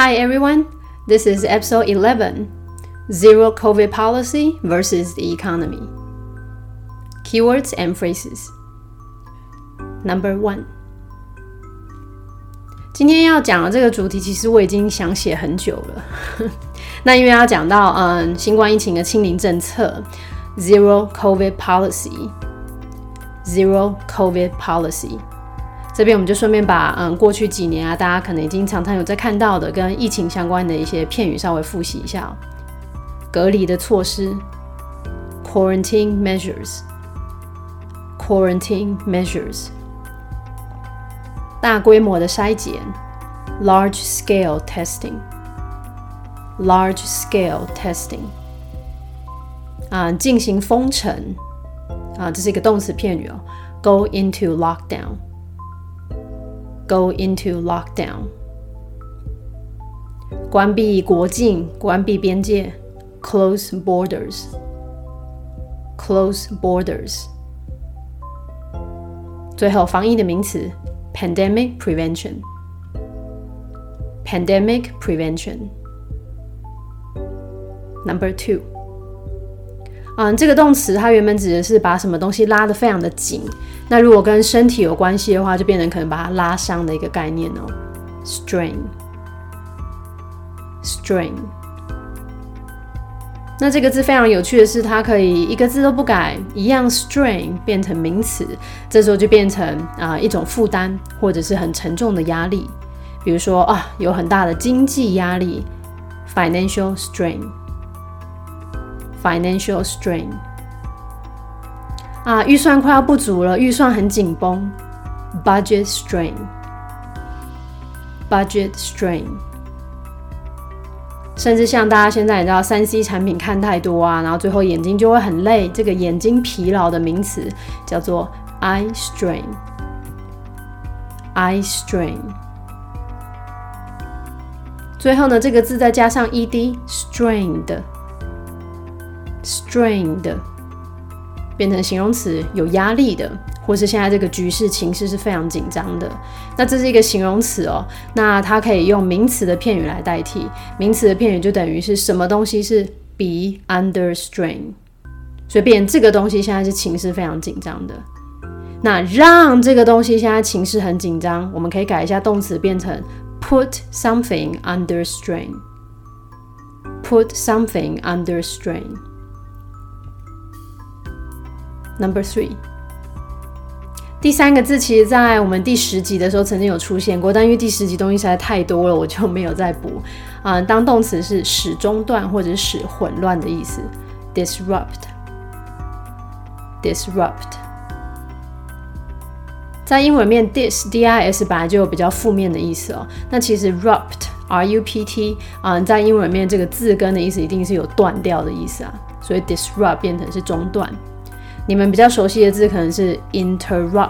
Hi everyone, this is episode 11 Zero COVID Policy versus the Economy. Keywords and phrases. Number one. 今天要讲的这个主题，其实我已经想写很久了。那因为要讲到嗯新冠疫情的清零政策，Zero COVID Policy，Zero COVID Policy。 这边我们就顺便把嗯过去几年啊，大家可能已经常常有在看到的跟疫情相关的一些片语稍微复习一下。隔离的措施，quarantine measures，quarantine measures。大规模的筛检，large scale testing，large scale testing。啊，进行封城啊，这是一个动词片语哦，go into lockdown。go into lockdown，关闭国境，关闭边界，close borders，close borders。最后，防疫的名词，pandemic prevention，pandemic prevention。Number two， 嗯，这个动词它原本指的是把什么东西拉得非常的紧。那如果跟身体有关系的话，就变成可能把它拉伤的一个概念哦。strain，strain。那这个字非常有趣的是，它可以一个字都不改，一样 strain 变成名词，这时候就变成啊一种负担或者是很沉重的压力。比如说啊，有很大的经济压力，financial strain Financial strain。啊，预算快要不足了，预算很紧绷，budget strain，budget strain。甚至像大家现在也知道，三 C 产品看太多啊，然后最后眼睛就会很累，这个眼睛疲劳的名词叫做 eye strain，eye strain。最后呢，这个字再加上 ED strained strained。变成形容词，有压力的，或是现在这个局势情势是非常紧张的。那这是一个形容词哦，那它可以用名词的片语来代替。名词的片语就等于是什么东西是 be under strain，所以变这个东西现在是情势非常紧张的。那让这个东西现在情势很紧张，我们可以改一下动词，变成 put something under strain，put something under strain。Number three，第三个字其实，在我们第十集的时候曾经有出现过，但因为第十集东西实在太多了，我就没有再补。啊，当动词是使中断或者使混乱的意思，disrupt，disrupt。在英文面，dis，d-i-s 本来就有比较负面的意思哦。那其实 rupt，r-u-p-t，啊，在英文面这个字根的意思一定是有断掉的意思啊，所以 disrupt 变成是中断。你们比较熟悉的字可能是 interrupt，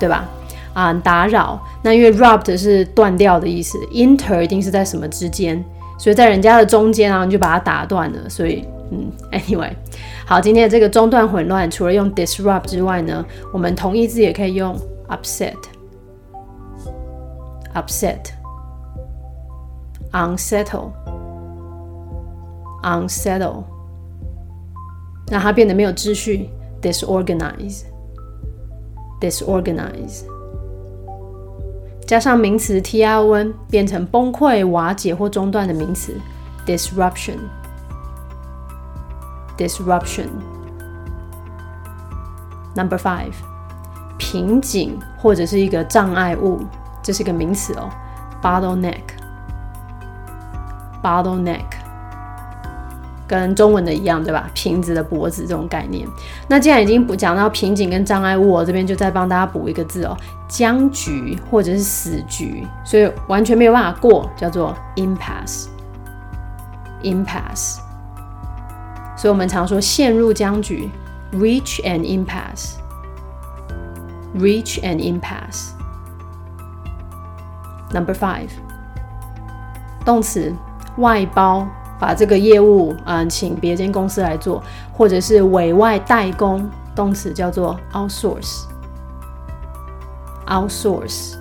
对吧？啊，打扰。那因为 rupt 是断掉的意思，inter 一定是在什么之间，所以在人家的中间啊，你就把它打断了。所以，嗯，anyway，好，今天的这个中断混乱，除了用 disrupt 之外呢，我们同义字也可以用 upset，upset，unsettle，unsettle，让它变得没有秩序。disorganize, disorganize，加上名词 t r o n 变成崩溃、瓦解或中断的名词 disruption, disruption。Number five，瓶颈或者是一个障碍物，这是个名词哦，bottleneck, bottleneck。 跟中文的一样，对吧？瓶子的脖子这种概念。那既然已经补讲到瓶颈跟障碍物，我这边就再帮大家补一个字哦，僵局或者是死局，所以完全没有办法过，叫做 impasse，impasse。所以我们常说陷入僵局，reach an impasse，reach an impasse。Number five，动词外包。把这个业务，嗯，请别间公司来做，或者是委外代工，动词叫做 outsource，outsource。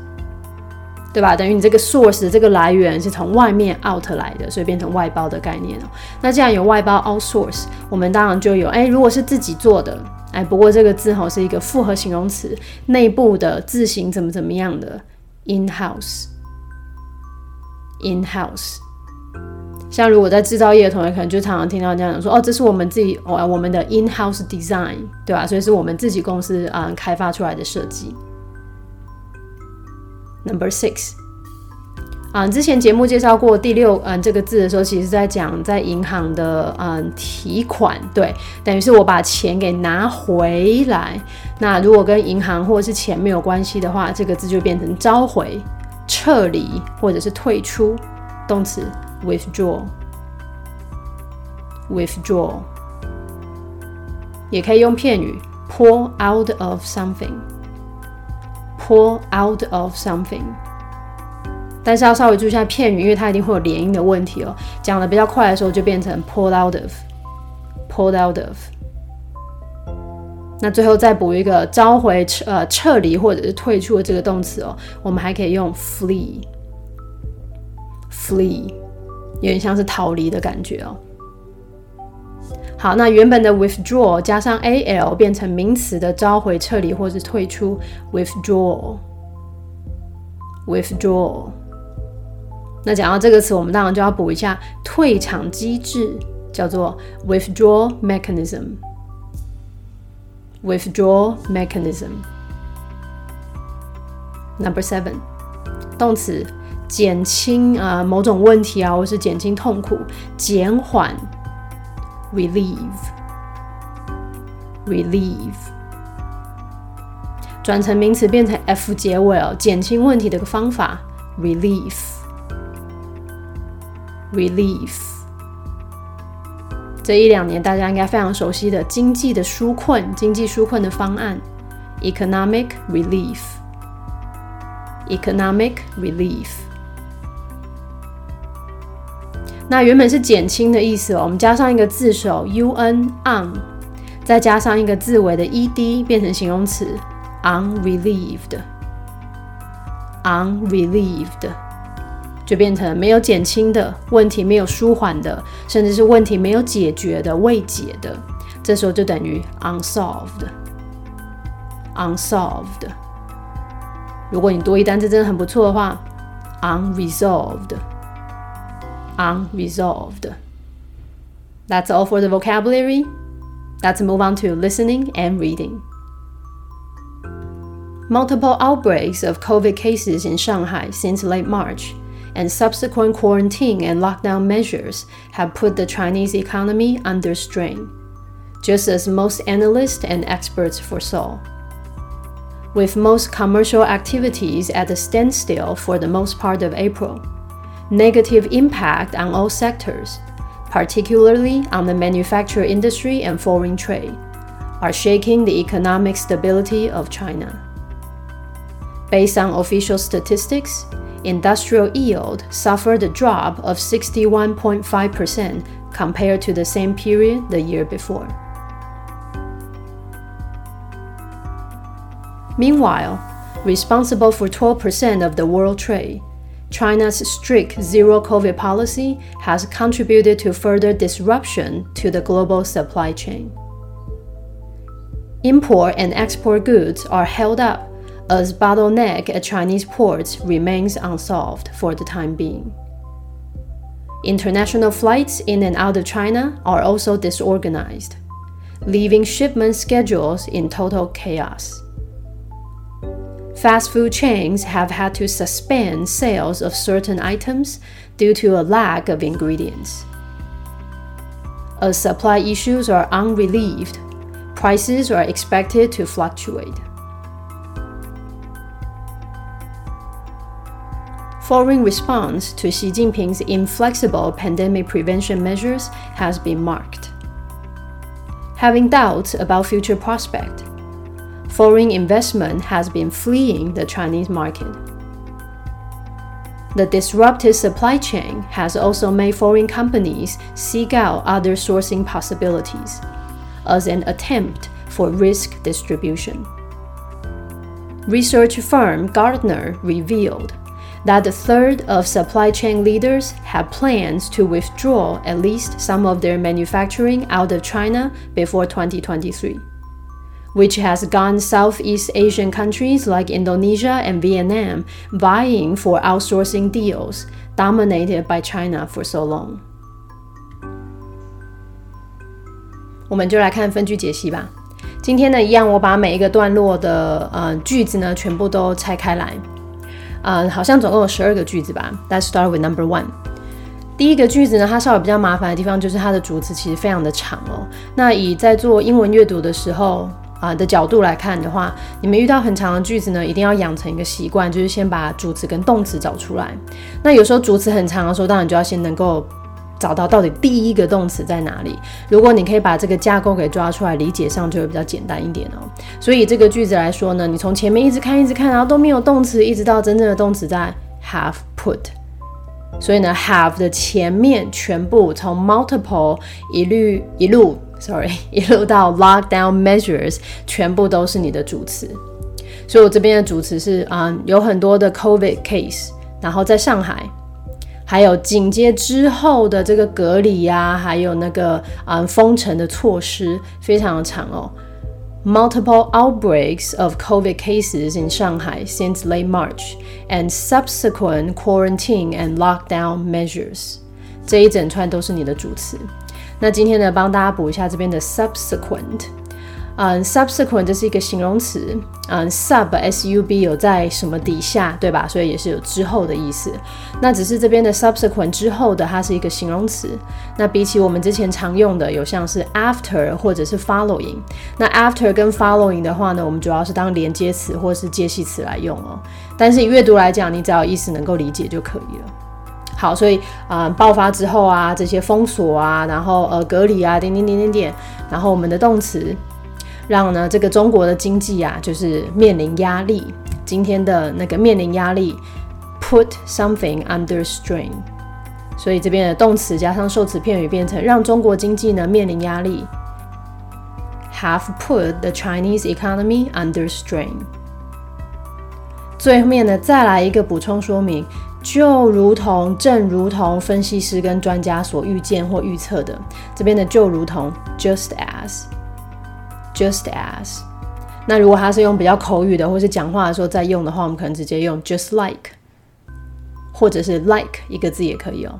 对吧？等于你这个 source 这个来源是从外面 out 来的，所以变成外包的概念哦。那既然有外包 outsource，我们当然就有哎，如果是自己做的，哎，不过这个字吼是一个复合形容词，内部的字形怎么怎么样的 in house，in house。像如果在制造业的同学，可能就常常听到这样讲说，哦，这是我们自己哦，我们的 in house design，对吧？所以是我们自己公司啊开发出来的设计。Number six，啊，之前节目介绍过第六嗯这个字的时候，其实在讲在银行的嗯提款，对，等于是我把钱给拿回来。那如果跟银行或者是钱没有关系的话，这个字就变成召回、撤离或者是退出动词 withdraw，withdraw，也可以用片语 pull out of something。Pull out of something，但是要稍微注意一下片语，因为它一定会有连音的问题哦。讲的比较快的时候就变成 pull out of，pull out of。那最后再补一个召回、撤呃撤离或者是退出的这个动词哦，我们还可以用 flee，flee， 有点像是逃离的感觉哦。好，那原本的 withdraw 加上 al 变成名词的召回、撤离或是退出，withdraw，withdraw。那讲到这个词，我们当然就要补一下退场机制，叫做 withdraw mechanism，withdraw mechanism。Number seven，动词减轻啊某种问题啊，或是减轻痛苦、减缓。relieve，relieve，转成名词变成 f 结尾哦，减轻问题的个方法，relief，relief。这一两年大家应该非常熟悉的经济的纾困、经济纾困的方案，economic relief，economic relief。那原本是减轻的意思哦，我们加上一个字首 un on，再加上一个字尾的 ed，变成形容词 unrelieved，unrelieved，就变成没有减轻的问题，没有舒缓的，甚至是问题没有解决的、未解的，这时候就等于 unsolved，unsolved。如果你多一单词真的很不错的话，unresolved。Unresolved. That's all for the vocabulary. Let's move on to listening and reading. Multiple outbreaks of COVID cases in Shanghai since late March and subsequent quarantine and lockdown measures have put the Chinese economy under strain, just as most analysts and experts foresaw. With most commercial activities at a standstill for the most part of April, negative impact on all sectors, particularly on the manufacturing industry and foreign trade, are shaking the economic stability of China. Based on official statistics, industrial yield suffered a drop of 61.5% compared to the same period the year before. Meanwhile, responsible for 12% of the world trade, China's strict zero COVID policy has contributed to further disruption to the global supply chain. Import and export goods are held up as bottleneck at Chinese ports remains unsolved for the time being. International flights in and out of China are also disorganized, leaving shipment schedules in total chaos fast food chains have had to suspend sales of certain items due to a lack of ingredients. As supply issues are unrelieved, prices are expected to fluctuate. Foreign response to Xi Jinping's inflexible pandemic prevention measures has been marked. Having doubts about future prospect, foreign investment has been fleeing the Chinese market. The disrupted supply chain has also made foreign companies seek out other sourcing possibilities as an attempt for risk distribution. Research firm Gartner revealed that a third of supply chain leaders have plans to withdraw at least some of their manufacturing out of China before 2023, which has gone Southeast Asian countries like Indonesia and Vietnam vying for outsourcing deals dominated by China for so long. 我们就来看分句解析吧。今天呢，一样，我把每一个段落的呃句子呢，全部都拆开来。嗯，好像总共有十二个句子吧。Let's start with number one。第一个句子呢，它稍微比较麻烦的地方就是它的主词其实非常的长哦。那以在做英文阅读的时候啊的角度来看的话，你们遇到很长的句子呢，一定要养成一个习惯，就是先把主词跟动词找出来。那有时候主词很长的时候，当然就要先能够。找到到底第一个动词在哪里？如果你可以把这个架构给抓出来，理解上就会比较简单一点哦。所以这个句子来说呢，你从前面一直看一直看，然后都没有动词，一直到真正的动词在 have put。所以呢，have 的前面全部从 multiple 一律一路，sorry 一路到 lockdown measures，全部都是你的主词。所以我这边的主词是啊，有很多的 COVID case，然后在上海。还有紧接之后的这个隔离呀，还有那个啊封城的措施非常的长哦。Multiple outbreaks of COVID cases in Shanghai since late March and subsequent quarantine and lockdown measures，这一整串都是你的主词。那今天呢，帮大家补一下这边的 subsequent。嗯，subsequent 这是一个形容词，嗯，sub s u b 有在什么底下，对吧？所以也是有之后的意思。那只是这边的 subsequent 之后的，它是一个形容词。那比起我们之前常用的，有像是 after 或者是 following。那 after 跟 following 的话呢，我们主要是当连接词或是介系词来用哦。但是以阅读来讲，你只要意思能够理解就可以了。好，所以啊，爆发之后啊，这些封锁啊，然后呃隔离啊，点点点点点，然后我们的动词。让呢这个中国的经济啊，就是面临压力。今天的那个面临压力，put something under strain。所以这边的动词加上受词片语变成让中国经济呢面临压力，have put the Chinese economy under strain。最后面呢再来一个补充说明，就如同正如同分析师跟专家所预见或预测的，这边的就如同 just as。Just as，那如果它是用比较口语的，或是讲话的时候再用的话，我们可能直接用 just like，或者是 like 一个字也可以哦。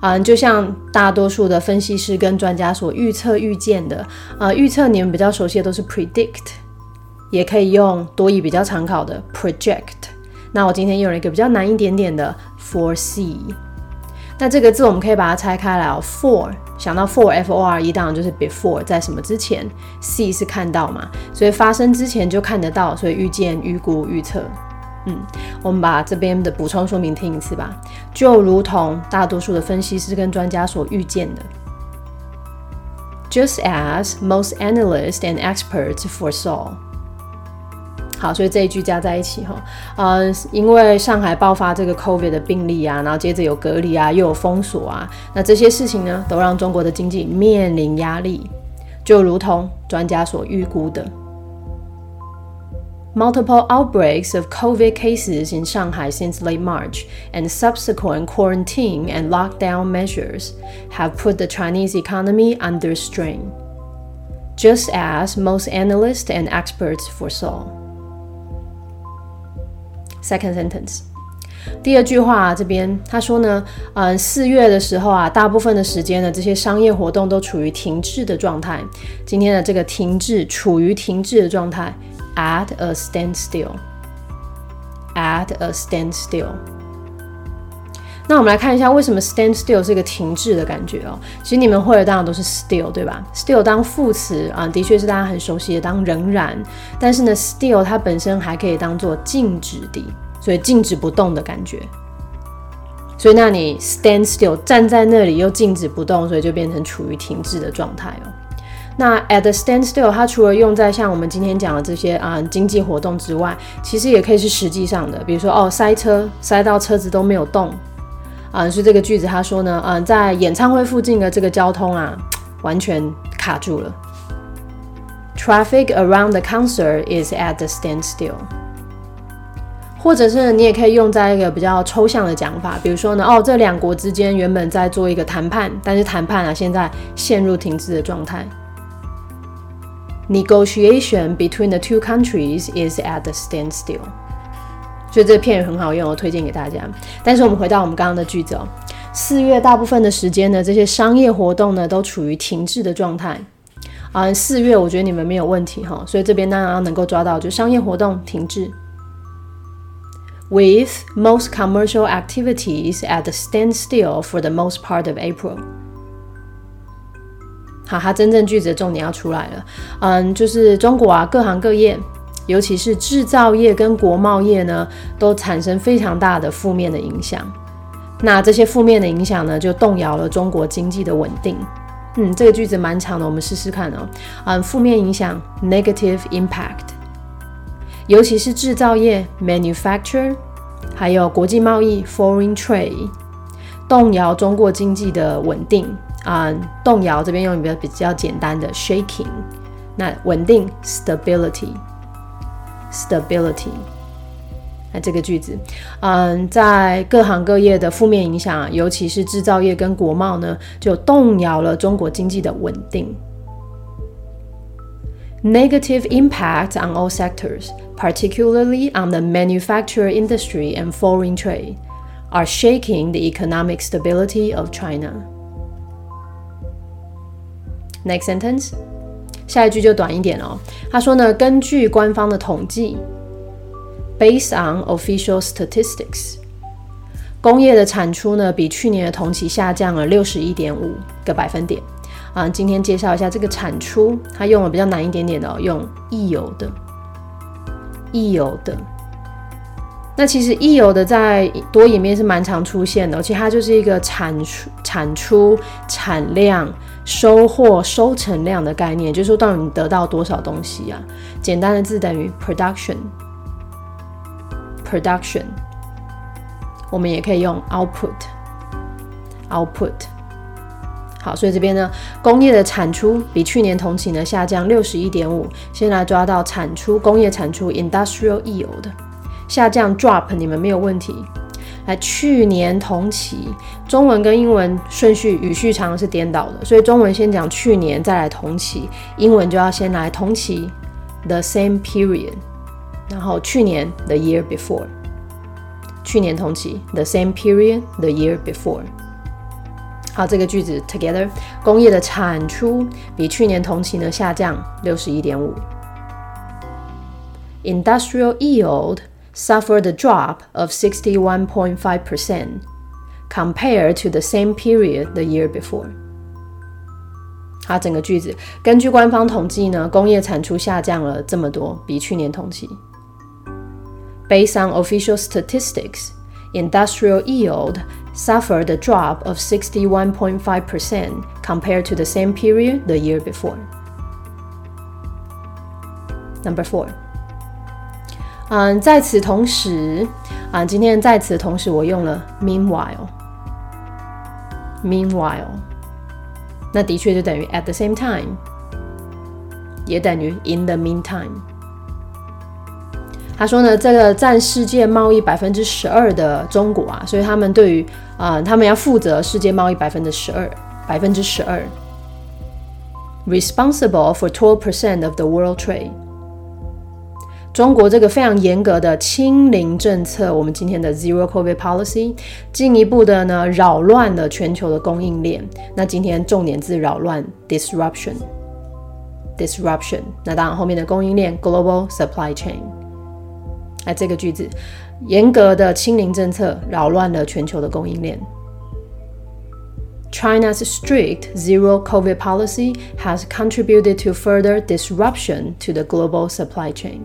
嗯，就像大多数的分析师跟专家所预测预见的，呃，预测你们比较熟悉的都是 predict，也可以用多义比较常考的 project。那我今天用了一个比较难一点点的 foresee。那这个字我们可以把它拆开来哦，for 想到 for f o r e 当然就是 before 在什么之前，see 是看到嘛，所以发生之前就看得到，所以预见、预估、预测。嗯，我们把这边的补充说明听一次吧，就如同大多数的分析师跟专家所预见的，just as most analysts and experts foresaw。好，所以这一句加在一起哈，呃，因为上海爆发这个 COVID 的病例啊，然后接着有隔离啊，又有封锁啊，那这些事情呢，都让中国的经济面临压力，就如同专家所预估的，multiple outbreaks of COVID cases in Shanghai since late March and subsequent quarantine and lockdown measures have put the Chinese economy under strain, just as most analysts and experts foresaw. Second sentence，第二句话这边他说呢，嗯，四月的时候啊，大部分的时间呢，这些商业活动都处于停滞的状态。今天的这个停滞，处于停滞的状态，at a standstill，at a standstill。那我们来看一下，为什么 stand still 是一个停滞的感觉哦？其实你们会的当然都是 still，对吧？still 当副词啊，的确是大家很熟悉的当仍然。但是呢，still 它本身还可以当做静止的，所以静止不动的感觉。所以那你 stand still 站在那里又静止不动，所以就变成处于停滞的状态哦。那 at a standstill 它除了用在像我们今天讲的这些啊经济活动之外，其实也可以是实际上的，比如说哦塞车塞到车子都没有动。啊，是这个句子，他说呢，嗯，在演唱会附近的这个交通啊，完全卡住了。Traffic around the concert is at the standstill。或者是你也可以用在一个比较抽象的讲法，比如说呢，哦，这两国之间原本在做一个谈判，但是谈判啊现在陷入停滞的状态。Negotiation between the two countries is at the standstill。所以这个片语很好用，我推荐给大家。但是我们回到我们刚刚的句子哦，四月大部分的时间呢，这些商业活动呢都处于停滞的状态。啊，四月我觉得你们没有问题哈，所以这边当然要能够抓到，就商业活动停滞。with most commercial activities at a standstill for the most part of April。好，它真正句子的重点要出来了。嗯，就是中国啊，各行各业，尤其是制造业跟国贸业呢，都产生非常大的负面的影响。那这些负面的影响呢，就动摇了中国经济的稳定。嗯，这个句子蛮长的，我们试试看哦。嗯，负面影响 （negative impact）。尤其是制造业 （manufacture），还有国际贸易 （foreign trade），动摇中国经济的稳定啊。动摇这边用一个比较简单的 shaking，那稳定 （stability） （stability），stability。那这个句子，嗯，在各行各业的负面影响，尤其是制造业跟国贸呢，就动摇了中国经济的稳定。Negative impact on all sectors, particularly on the manufacturing industry and foreign trade, are shaking the economic stability of China. Next sentence， 下一句就短一点哦。他说呢，根据官方的统计，based on official statistics，工业的产出呢比去年的同期下降了六十一点五个百分点。啊，今天介绍一下这个产出，它用了比较难一点点的，哦用易有的，易有的。那其实易有的在多里面是蛮常出现的，而且它就是一个产出、产出、产量、收获、收成量的概念，就是说到底你得到多少东西啊？简单的字等于 production，production。我们也可以用 output，output。好，所以这边呢，工业的产出比去年同期呢下降六十一点五。先来抓到产出，工业产出 （industrial yield） 下降 （drop），你们没有问题。来，去年同期，中文跟英文顺序语序常常是颠倒的，所以中文先讲去年，再来同期；英文就要先来同期 （the same period），然后去年 （the year before），去年同期 （the same period），the year before。好，这个句子 together，工业的产出比去年同期呢下降六十一点五。Industrial yield suffered a drop of 61.5 percent compared to the same period the year before。好，整个句子根据官方统计呢，工业产出下降了这么多，比去年同期。Based on official statistics, industrial yield suffered a drop of 61.5% compared to the same period the year before. Number four. 嗯，在此同时，啊，今天在此同时，我用了 meanwhile，meanwhile，那的确就等于 at the same time，也等于 in the meantime。他说呢，这个占世界贸易百分之十二的中国啊，所以他们对于啊，他们要负责世界贸易百分之十二，百分之十二，responsible for twelve percent of the world trade。中国这个非常严格的清零政策，我们今天的 zero covid policy，进一步的呢扰乱了全球的供应链。那今天重点字扰乱 disruption，disruption。那当然后面的供应链 global supply chain。哎，这个句子，严格的清零政策扰乱了全球的供应链。China's strict zero COVID policy has contributed to further disruption to the global supply chain.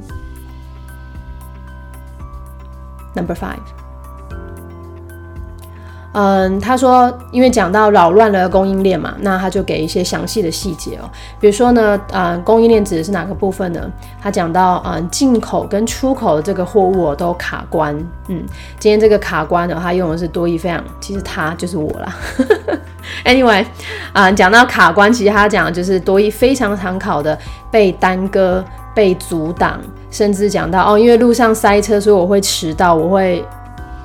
Number five. 嗯，他说，因为讲到扰乱了供应链嘛，那他就给一些详细的细节哦。比如说呢，啊，供应链指的是哪个部分呢？他讲到，嗯，进口跟出口的这个货物都卡关。嗯，今天这个卡关的，他用的是多义非常，其实他就是我啦。Anyway，啊，讲到卡关，其实他讲的就是多义非常常考的被耽搁、被阻挡。甚至讲到哦，因为路上塞车，所以我会迟到，我会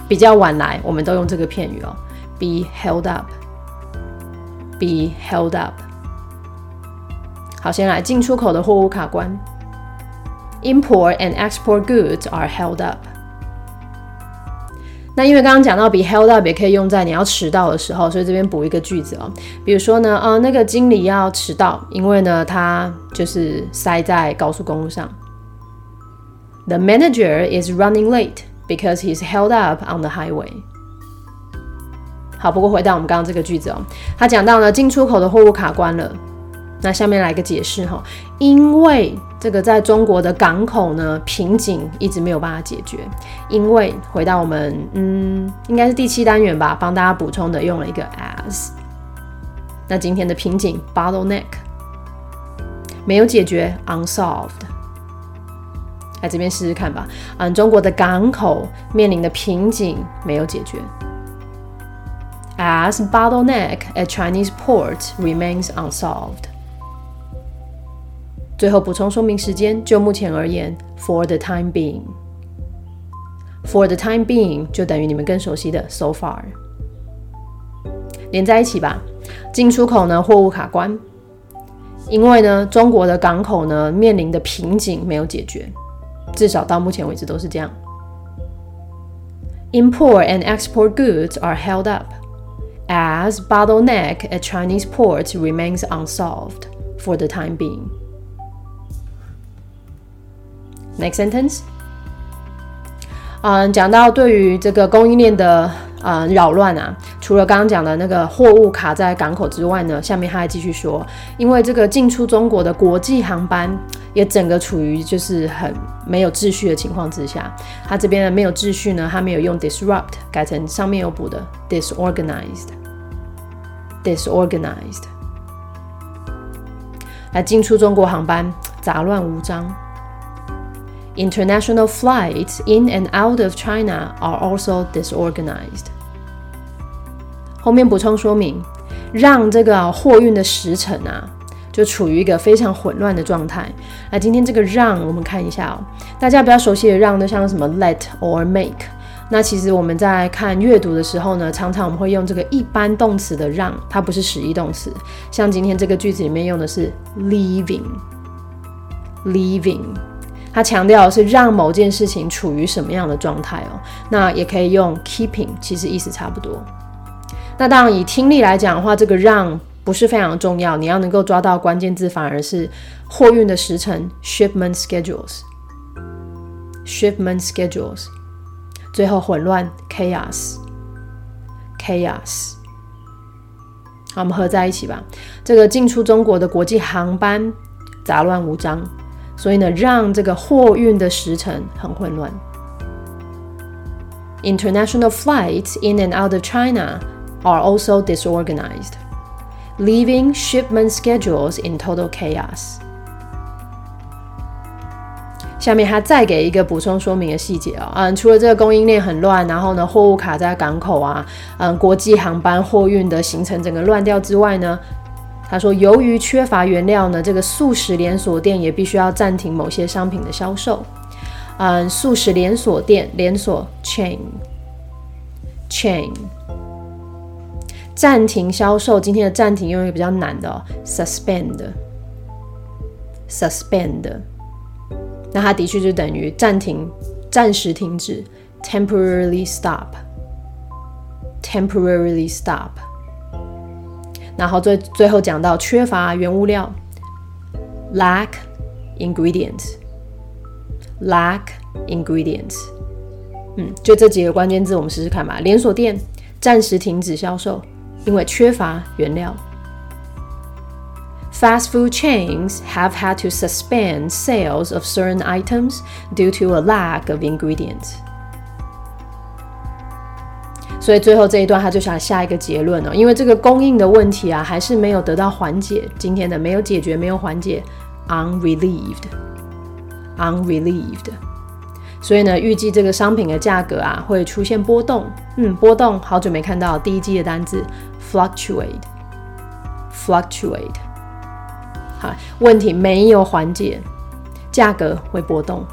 比较晚来，我们都用这个片语哦，be held up，be held up。好，先来进出口的货物卡关，import and export goods are held up。那因为刚刚讲到 be held up 也可以用在你要迟到的时候，所以这边补一个句子哦。比如说呢，呃，那个经理要迟到，因为呢他就是塞在高速公路上。The manager is running late because he's held up on the highway。好，不过回到我们刚刚这个句子哦，他讲到呢进出口的货物卡关了。那下面来个解释哈，因为这个在中国的港口呢瓶颈一直没有办法解决，因为回到我们嗯应该是第七单元吧，帮大家补充的用了一个 as。那今天的瓶颈 bottleneck 没有解决 unsolved，来这边试试看吧。嗯，中国的港口面临的瓶颈没有解决，as bottleneck at Chinese port remains unsolved。最后补充说明时间，就目前而言，for the time being，for the time being 就等于你们更熟悉的 so far，连在一起吧。进出口呢，货物卡关，因为呢，中国的港口呢面临的瓶颈没有解决，至少到目前为止都是这样。Import and export goods are held up as bottleneck at Chinese ports remains unsolved for the time being. Next sentence，嗯，讲到对于这个供应链的呃扰乱啊，除了刚刚讲的那个货物卡在港口之外呢，下面他还继续说，因为这个进出中国的国际航班也整个处于就是很没有秩序的情况之下，他这边的没有秩序呢，他没有用 disrupt 改成上面有补的 disorganized，disorganized，来进出中国航班杂乱无章。International flights in and out of China are also disorganized。后面补充说明，让这个货运的时程啊，就处于一个非常混乱的状态。那今天这个让我们看一下哦，大家比较熟悉的让都像什么 let or make。那其实我们在看阅读的时候呢，常常我们会用这个一般动词的让，它不是实义动词。像今天这个句子里面用的是 leaving，leaving。它强调的是让某件事情处于什么样的状态哦，那也可以用 keeping，其实意思差不多。那当然以听力来讲的话，这个让不是非常重要，你要能够抓到关键字，反而是货运的时程 shipment schedules，shipment schedules，最后混乱 chaos，chaos。好，我们合在一起吧。这个进出中国的国际航班杂乱无章。所以呢，让这个货运的时程很混乱。International flights in and out of China are also disorganized, Leaving shipment schedules in total chaos. 下面他再给一个补充说明的细节哦，嗯，除了这个供应链很乱，然后呢，货物卡在港口啊，嗯，国际航班货运的行程整个乱掉之外呢，他说：“由于缺乏原料呢，这个素食连锁店也必须要暂停某些商品的销售。嗯，素食连锁店连锁 chain，chain 暂停销售。今天的暂停用一个比较难的哦，suspend，suspend。那它的确就等于暂停、暂时停止，temporarily stop，temporarily stop。”然后最最后讲到缺乏原物料，lack ingredients，lack ingredients，嗯，就这几个关键字，我们试试看吧。连锁店暂时停止销售，因为缺乏原料。Fast food chains have had to suspend sales of certain items due to a lack of ingredients. 所以最后这一段他就想下一个结论了，因为这个供应的问题啊，还是没有得到缓解。今天的没有解决，没有缓解，unrelieved，unrelieved。所以呢，预计这个商品的价格啊会出现波动。嗯，波动，好久没看到第一季的单字 ，fluctuate，fluctuate。好，问题没有缓解，价格会波动。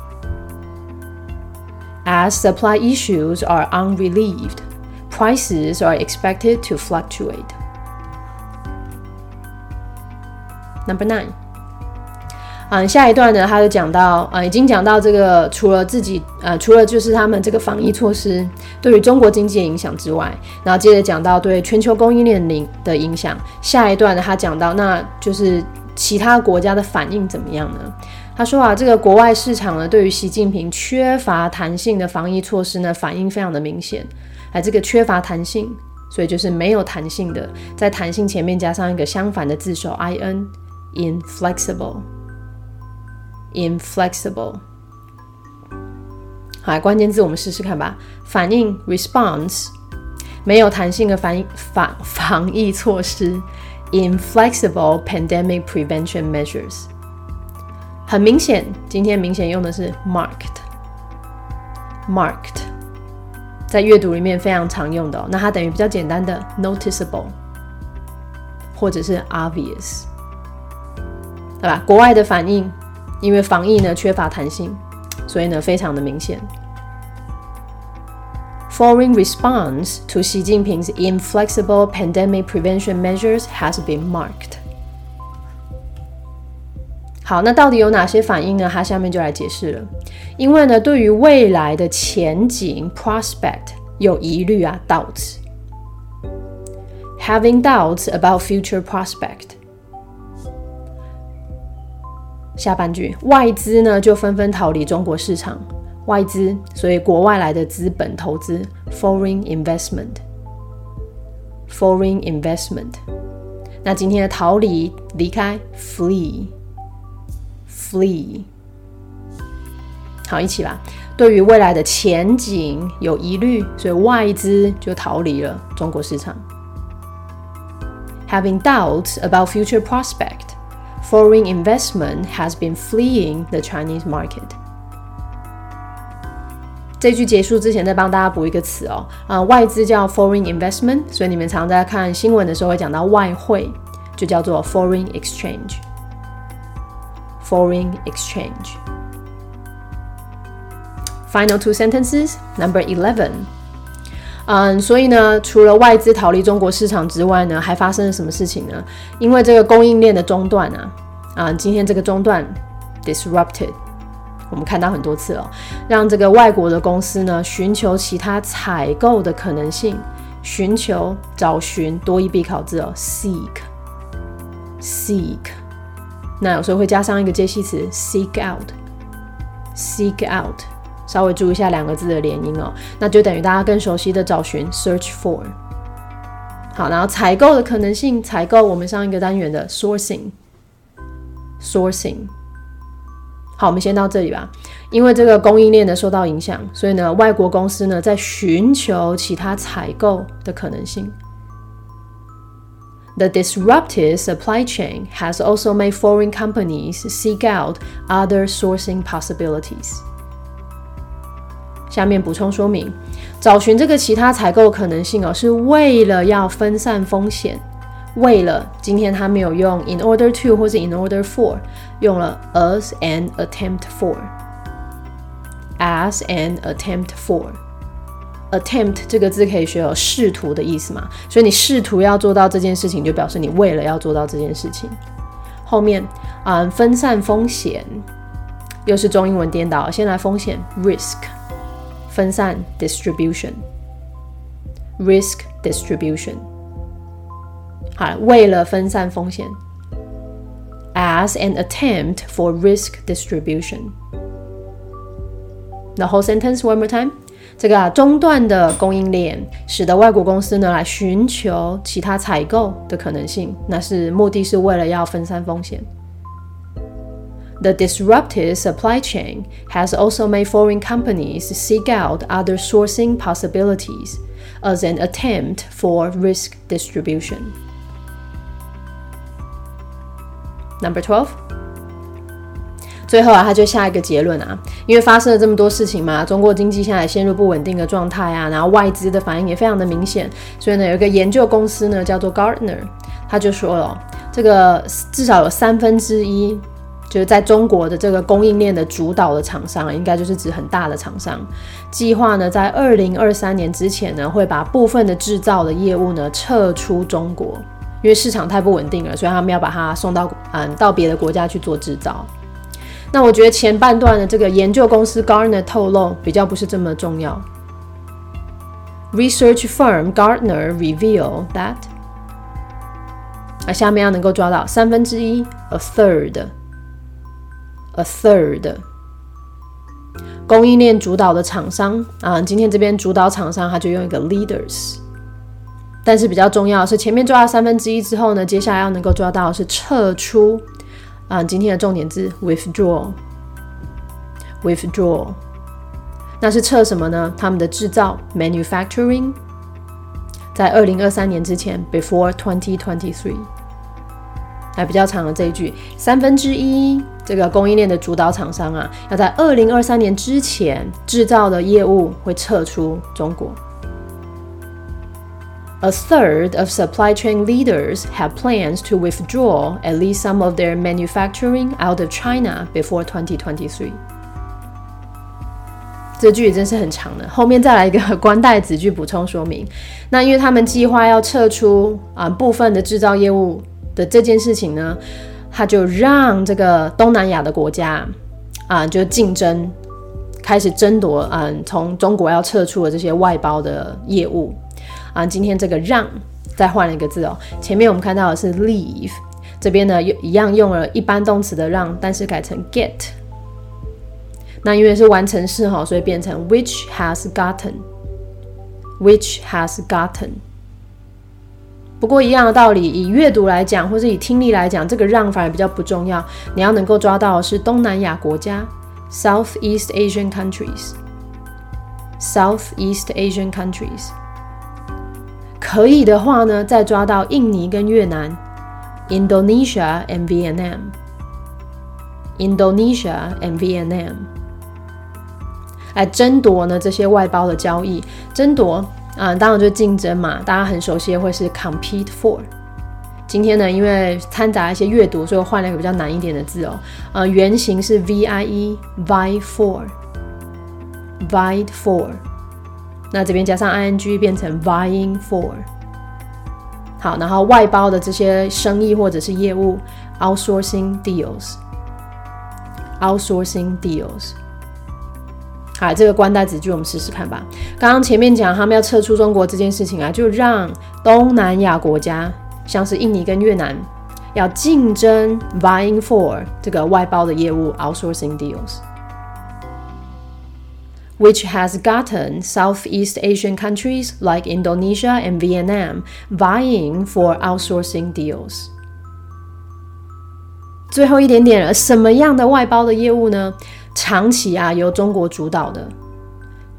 as supply issues are unrelieved, prices are expected to fluctuate. Number nine. 嗯，下一段呢，他就讲到，呃，已经讲到这个，除了自己，呃，除了就是他们这个防疫措施对于中国经济的影响之外，然后接着讲到对全球供应链领的影响。下一段呢，他讲到，那就是其他国家的反应怎么样呢？他说啊，这个国外市场呢，对于习近平缺乏弹性的防疫措施呢，反应非常的明显。哎，这个缺乏弹性，所以就是没有弹性的，在弹性前面加上一个相反的字首 i n，inflexible。inflexible。好，关键字我们试试看吧。反应 response 没有弹性的反应防防疫措施，inflexible pandemic prevention measures。很明显，今天明显用的是 marked，marked，在阅读里面非常常用的、哦。那它等于比较简单的 noticeable，或者是 obvious，对吧？国外的反应因为防疫呢缺乏弹性，所以呢非常的明显。Foreign response to Xi Jinping's inflexible pandemic prevention measures has been marked. 好，那到底有哪些反应呢？他下面就来解释了。因为呢，对于未来的前景 （prospect） 有疑虑啊，doubts。Having doubts about future prospect。 下半句，外资呢就纷纷逃离中国市场。外资，所以国外来的资本投资 （foreign investment），foreign investment。那今天的逃离、离开 （flee），flee。好，一起吧。对于未来的前景有疑虑，所以外资就逃离了中国市场。Having doubts about future prospect foreign investment has been fleeing the Chinese market。这句结束之前，再帮大家补一个词哦，啊，外资叫 foreign investment，所以你们常在看新闻的时候会讲到外汇，就叫做 foreign exchange。foreign exchange。Final two sentences. Number eleven. 嗯，所以呢，除了外资逃离中国市场之外呢，还发生了什么事情呢？因为这个供应链的中断啊，啊，今天这个中断 disrupted，我们看到很多次了，让这个外国的公司呢寻求其他采购的可能性，寻求找寻多一必考字哦，seek，seek，那有时候会加上一个介系词 seek out，seek out。稍微注意一下两个字的连音哦，那就等于大家更熟悉的找寻 search for。好，然后采购的可能性，采购我们上一个单元的 sourcing，sourcing。好，我们先到这里吧。因为这个供应链的受到影响，所以呢，外国公司呢在寻求其他采购的可能性。The disrupted supply chain has also made foreign companies seek out other sourcing possibilities. 下面补充说明，找寻这个其他采购可能性哦，是为了要分散风险。为了今天他没有用 in order to 或是 in order for，用了 as an attempt for，as an attempt for。attempt 这个字可以学有试图的意思嘛？所以你试图要做到这件事情，就表示你为了要做到这件事情。后面啊，分散风险又是中英文颠倒，先来风险 risk。分散 distribution，risk distribution。好，为了分散风险，as an attempt for risk distribution。The whole sentence one more time。这个啊，中断的供应链使得外国公司呢来寻求其他采购的可能性，那是目的是为了要分散风险。The disrupted supply chain has also made foreign companies seek out other sourcing possibilities as an attempt for risk distribution. Number twelve. 最后啊，他就下一个结论啊，因为发生了这么多事情嘛，中国经济现在陷入不稳定的状态啊，然后外资的反应也非常的明显，所以呢，有一个研究公司呢叫做 Gartner，他就说了，这个至少有三分之一 就是在中国的这个供应链的主导的厂商，应该就是指很大的厂商，计划呢在二零二三年之前呢，会把部分的制造的业务呢撤出中国，因为市场太不稳定了，所以他们要把它送到嗯到别的国家去做制造。那我觉得前半段的这个研究公司 Gartner 透露比较不是这么重要。Research firm Gartner reveal that 啊，下面要能够抓到三分之一，a third。A third 供应链主导的厂商啊，今天这边主导厂商，他就用一个 leaders。但是比较重要是前面抓到三分之一之后呢，接下来要能够抓到是撤出啊，今天的重点字 withdraw，withdraw，那是撤什么呢？他们的制造 manufacturing，在二零二三年之前 before twenty twenty three。还比较长的这一句，三分之一这个供应链的主导厂商啊，要在二零二三年之前制造的业务会撤出中国。A third of supply chain leaders have plans to withdraw at least some of their manufacturing out of China before 2023。这句真是很长的，后面再来一个关带子句补充说明。那因为他们计划要撤出啊部分的制造业务。的这件事情呢，他就让这个东南亚的国家啊，就竞争，开始争夺，嗯，从中国要撤出的这些外包的业务啊。今天这个让再换了一个字哦，前面我们看到的是 leave，这边呢又一样用了一般动词的让，但是改成 get。那因为是完成式哈，所以变成 which has gotten，which has gotten。不过一样的道理，以阅读来讲，或者以听力来讲，这个让反而比较不重要。你要能够抓到是东南亚国家 （Southeast Asian countries），Southeast Asian countries。可以的话呢，再抓到印尼跟越南 （Indonesia and Vietnam），Indonesia and Vietnam。来争夺呢这些外包的交易，争夺。啊，当然就竞争嘛，大家很熟悉的会是 compete for。今天呢，因为掺杂一些阅读，所以我换了一个比较难一点的字哦。呃，原型是 v i e，vie for，vie for。那这边加上 i n g 变成 vying for。好，然后外包的这些生意或者是业务，outsourcing deals，outsourcing deals。好，这个关带子句我们试试看吧。刚刚前面讲他们要撤出中国这件事情啊，就让东南亚国家，像是印尼跟越南，要竞争 vying for 这个外包的业务 outsourcing deals，which has gotten Southeast Asian countries like Indonesia and Vietnam vying for outsourcing deals。最后一点点了，什么样的外包的业务呢？长期啊，由中国主导的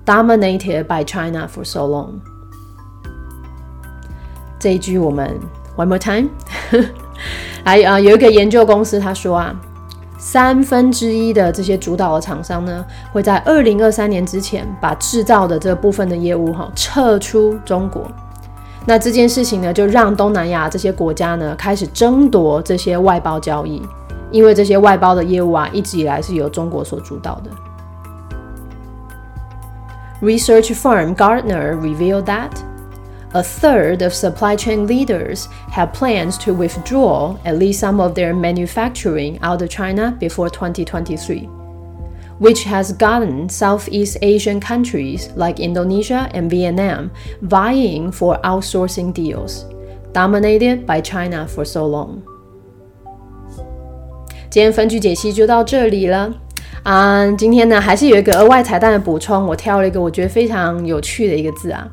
，dominated by China for so long。这一句我们 one more time。还啊，有一个研究公司他说啊，三分之一的这些主导的厂商呢，会在二零二三年之前把制造的这部分的业务哈撤出中国。那这件事情呢，就让东南亚这些国家呢开始争夺这些外包交易。因为这些外包的业务啊，一直以来是由中国所主导的。Research firm Gartner revealed that a third of supply chain leaders have plans to withdraw at least some of their manufacturing out of China before 2023, which has gotten Southeast Asian countries like Indonesia and Vietnam vying for outsourcing deals, dominated by China for so long. 今天分句解析就到这里了啊！今天呢，还是有一个额外彩蛋的补充，我挑了一个我觉得非常有趣的一个字啊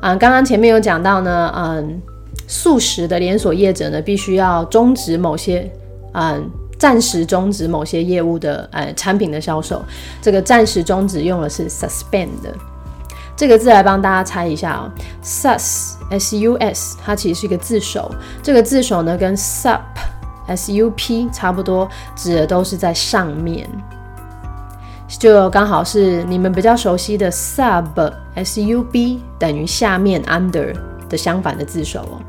啊！刚刚前面有讲到呢，嗯，素食的连锁业者呢，必须要终止某些嗯，暂时终止某些业务的呃产品的销售。这个暂时终止用的是 suspend 这个字来帮大家猜一下哦，sus s u s 它其实是一个字首，这个字首呢跟 sup。Sup 差不多指的都是在上面，就刚好是你们比较熟悉的 sub sub 等于下面 under 的相反的字首哦。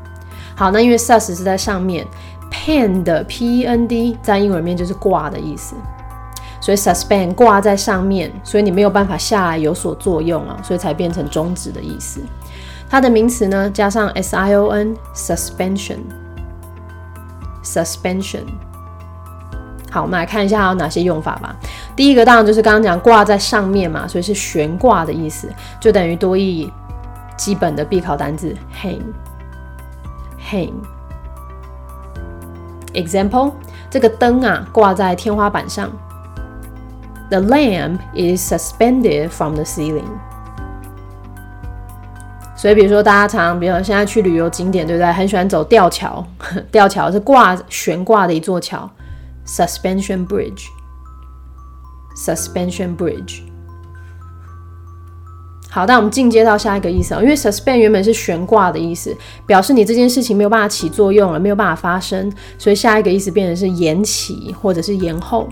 好，那因为 sus 是在上面，pend p e n d 在英文里面就是挂的意思，所以 suspend 挂在上面，所以你没有办法下来有所作用啊，所以才变成终止的意思。它的名词呢加上 s i o n suspension suspension。好，我们来看一下还有哪些用法吧。第一个当然就是刚刚讲挂在上面嘛，所以是悬挂的意思，就等于多义基本的必考单字 hang hang。Example，这个灯啊挂在天花板上。The lamp is suspended from the ceiling。所以，比如说大家常常，比如现在去旅游景点，对不对？很喜欢走吊桥，吊桥是挂悬挂的一座桥，suspension bridge。suspension bridge。好，那我们进阶到下一个意思啊，因为 suspend 原本是悬挂的意思，表示你这件事情没有办法起作用了，没有办法发生，所以下一个意思变成是延期或者是延后，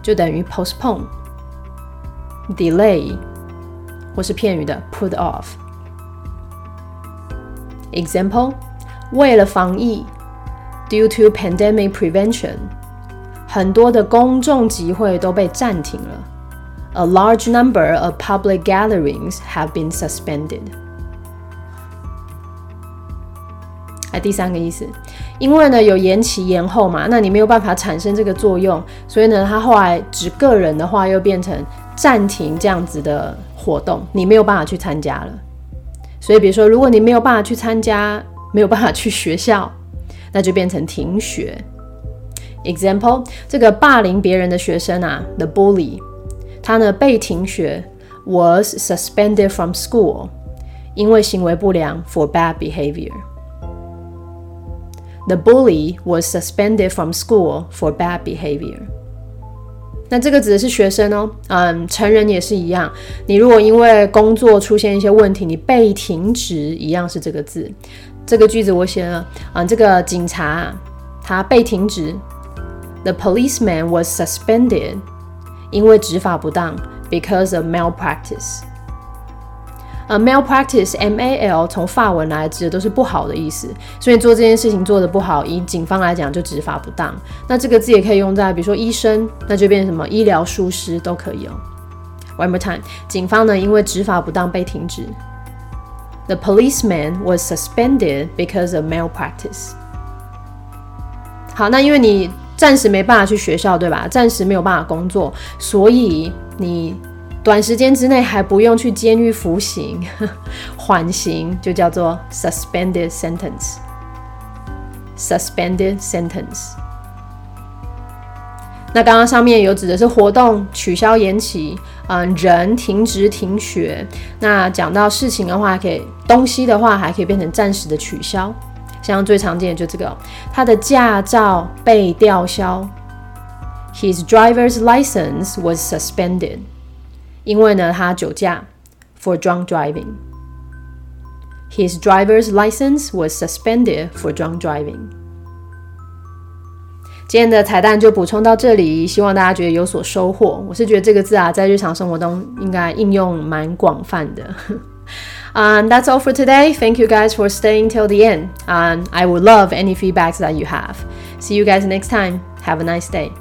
就等于 postpone、delay，或是片语的 put off。Example，为了防疫，due to pandemic prevention，很多的公众集会都被暂停了。A large number of public gatherings have been suspended。哎，第三个意思，因为呢有延期延后嘛，那你没有办法产生这个作用，所以呢，它后来指个人的话又变成暂停这样子的活动，你没有办法去参加了。所以，比如说，如果你没有办法去参加，没有办法去学校，那就变成停学。Example，这个霸凌别人的学生啊，the bully，他呢被停学，was suspended from school，因为行为不良，for bad behavior。The bully was suspended from school for bad behavior。那这个指的是学生哦，嗯，成人也是一样。你如果因为工作出现一些问题，你被停职，一样是这个字。这个句子我写了，嗯，这个警察他被停职，The policeman was suspended，因为执法不当，because of malpractice。呃，malpractice，M A L，从法文来指的都是不好的意思，所以做这件事情做的不好，以警方来讲就执法不当。那这个字也可以用在，比如说医生，那就变成什么医疗疏失都可以哦。One more time，警方呢因为执法不当被停职。The policeman was suspended because of malpractice。好，那因为你暂时没办法去学校，对吧？暂时没有办法工作，所以你。短时间之内还不用去监狱服刑，缓刑就叫做 suspended sentence。suspended sentence。那刚刚上面有指的是活动取消、延期，嗯，人停职、停学。那讲到事情的话，可以东西的话还可以变成暂时的取消，像最常见的就这个，他的驾照被吊销。His driver's license was suspended. 因为呢，他酒驾，for drunk driving。His driver's license was suspended for drunk driving。今天的彩蛋就补充到这里，希望大家觉得有所收获。我是觉得这个字啊，在日常生活中应该应用蛮广泛的。And that's all for today. Thank you guys for staying till the end. And I would love any feedbacks that you have. See you guys next time. Have a nice day.